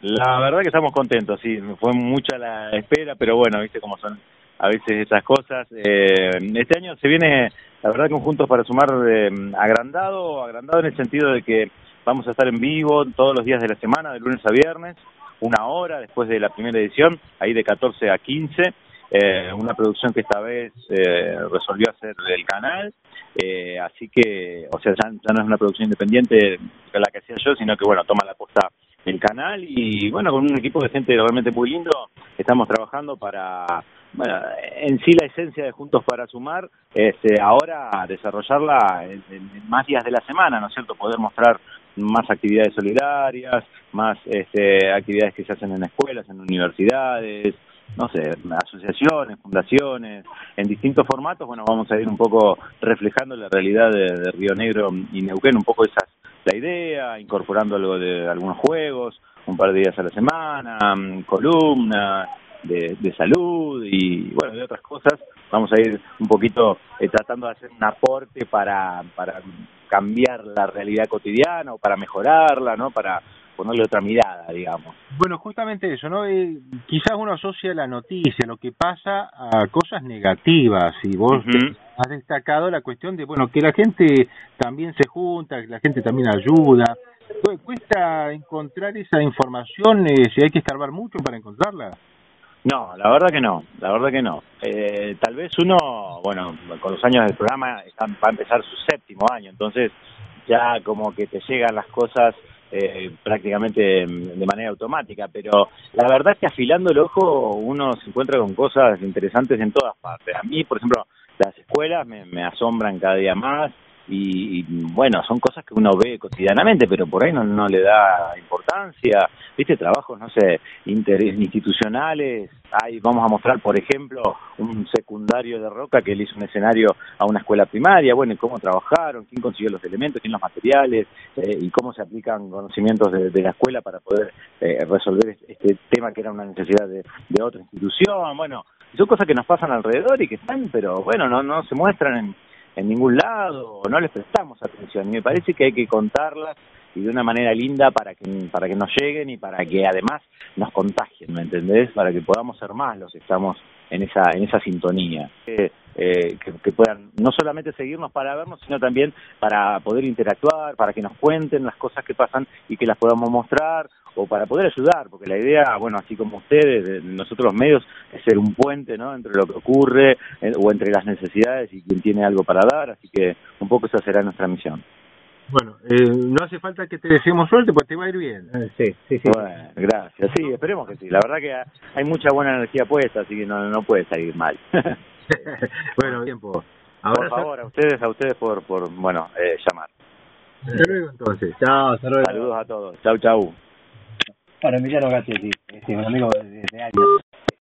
La verdad que estamos contentos, sí, fue mucha la espera, pero bueno, viste cómo son a veces estas cosas. Eh, este año se viene, la verdad, conjuntos para sumar eh, agrandado, agrandado en el sentido de que vamos a estar en vivo todos los días de la semana, de lunes a viernes, una hora después de la primera edición, ahí de 14 a 15. Eh, una producción que esta vez eh, resolvió hacer el canal, eh, así que, o sea, ya, ya, no es una producción independiente la que hacía yo, sino que, bueno, toma la posta el canal y bueno, con un equipo de gente realmente muy lindo, estamos trabajando para, bueno, en sí la esencia de Juntos para Sumar, este, ahora desarrollarla en, más días de la semana, ¿no es cierto? Poder mostrar más actividades solidarias, más este, actividades que se hacen en escuelas, en universidades, no sé, asociaciones, fundaciones, en distintos formatos, bueno, vamos a ir un poco reflejando la realidad de, de Río Negro y Neuquén, un poco esas la idea, incorporando algo de algunos juegos, un par de días a la semana, columnas de, de salud y bueno, de otras cosas. Vamos a ir un poquito eh, tratando de hacer un aporte para, para cambiar la realidad cotidiana o para mejorarla, ¿no? Para ponerle otra mirada, digamos. Bueno, justamente eso, ¿no? Eh, quizás uno asocia la noticia, lo que pasa, a cosas negativas, y vos uh -huh. Has destacado la cuestión de, bueno, que la gente también se junta, que la gente también ayuda. ¿Cuesta encontrar esa información? Eh, si hay que escarbar mucho para encontrarla. No, la verdad que no, la verdad que no. Eh, tal vez uno, bueno, con los años del programa está, va a empezar su séptimo año, entonces ya como que te llegan las cosas eh, prácticamente de manera automática, pero la verdad es que afilando el ojo uno se encuentra con cosas interesantes en todas partes. A mí, por ejemplo, las escuelas me, me asombran cada día más y, y, bueno, son cosas que uno ve cotidianamente, pero por ahí no, no le da importancia. Viste, trabajos, no sé, interinstitucionales. Hay, vamos a mostrar, por ejemplo, un secundario de Roca que le hizo un escenario a una escuela primaria, bueno, cómo trabajaron, quién consiguió los elementos, quién los materiales, eh, y cómo se aplican conocimientos de, de la escuela para poder eh, resolver este tema que era una necesidad de, de otra institución. Bueno, son cosas que nos pasan alrededor y que están, pero bueno, no, no se muestran en en ningún lado, no les prestamos atención. Y me parece que hay que contarlas y de una manera linda para que, para que nos lleguen y para que además nos contagien, ¿me entendés? Para que podamos ser más los que estamos en esa, en esa sintonía. Eh, que, que, puedan no solamente seguirnos para vernos, sino también para poder interactuar, para que nos cuenten las cosas que pasan y que las podamos mostrar o para poder ayudar, porque la idea, bueno, así como ustedes, nosotros los medios, es ser un puente, ¿no?, entre lo que ocurre eh, o entre las necesidades y quien tiene algo para dar, así que un poco esa será nuestra misión. Bueno, eh, no hace falta que te deseemos suerte, pues te va a ir bien. Eh, sí, sí, sí. Bueno, gracias. Sí, esperemos que sí. La verdad que hay mucha buena energía puesta, así que no, no puede salir mal. bueno, tiempo. Ahora por favor, a ustedes, a ustedes por, por bueno, eh, llamar. Hasta luego entonces. Chao, hasta luego. Saludos a todos. Chau, chau. Para Emiliano Gachetti, este, un amigo de, de años.